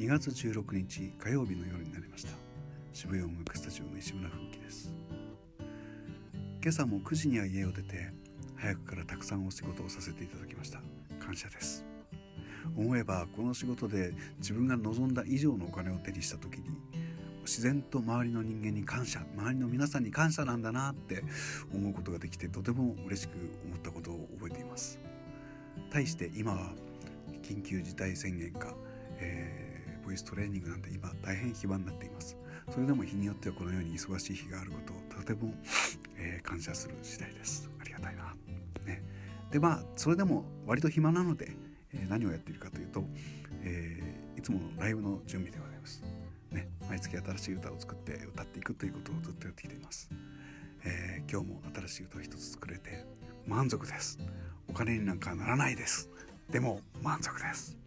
2月16日火曜日の夜になりました。渋谷音楽スタジオの石村風紀です。今朝も9時には家を出て早くからたくさんお仕事をさせていただきました。感謝です。思えばこの仕事で自分が望んだ以上のお金を手にした時に自然と周りの人間に感謝周りの皆さんに感謝なんだなって思うことができてとても嬉しく思ったことを覚えています。対して今は緊急事態宣言か、えー、ボイストレーニングなんて今大変暇になっています。それでも日によってはこのように忙しい日があることをとても、えー、感謝する次第です。ありがたいな、ね、でまあそれでも割と暇なので、えー、何をやっているかというと、えー、いつものライブの準備でございます。ね、毎月新しい歌を作って歌っていくということをずっとやってきています、えー、今日も新しい歌を一つ作れて満足です。お金になんかならないです。でも満足です。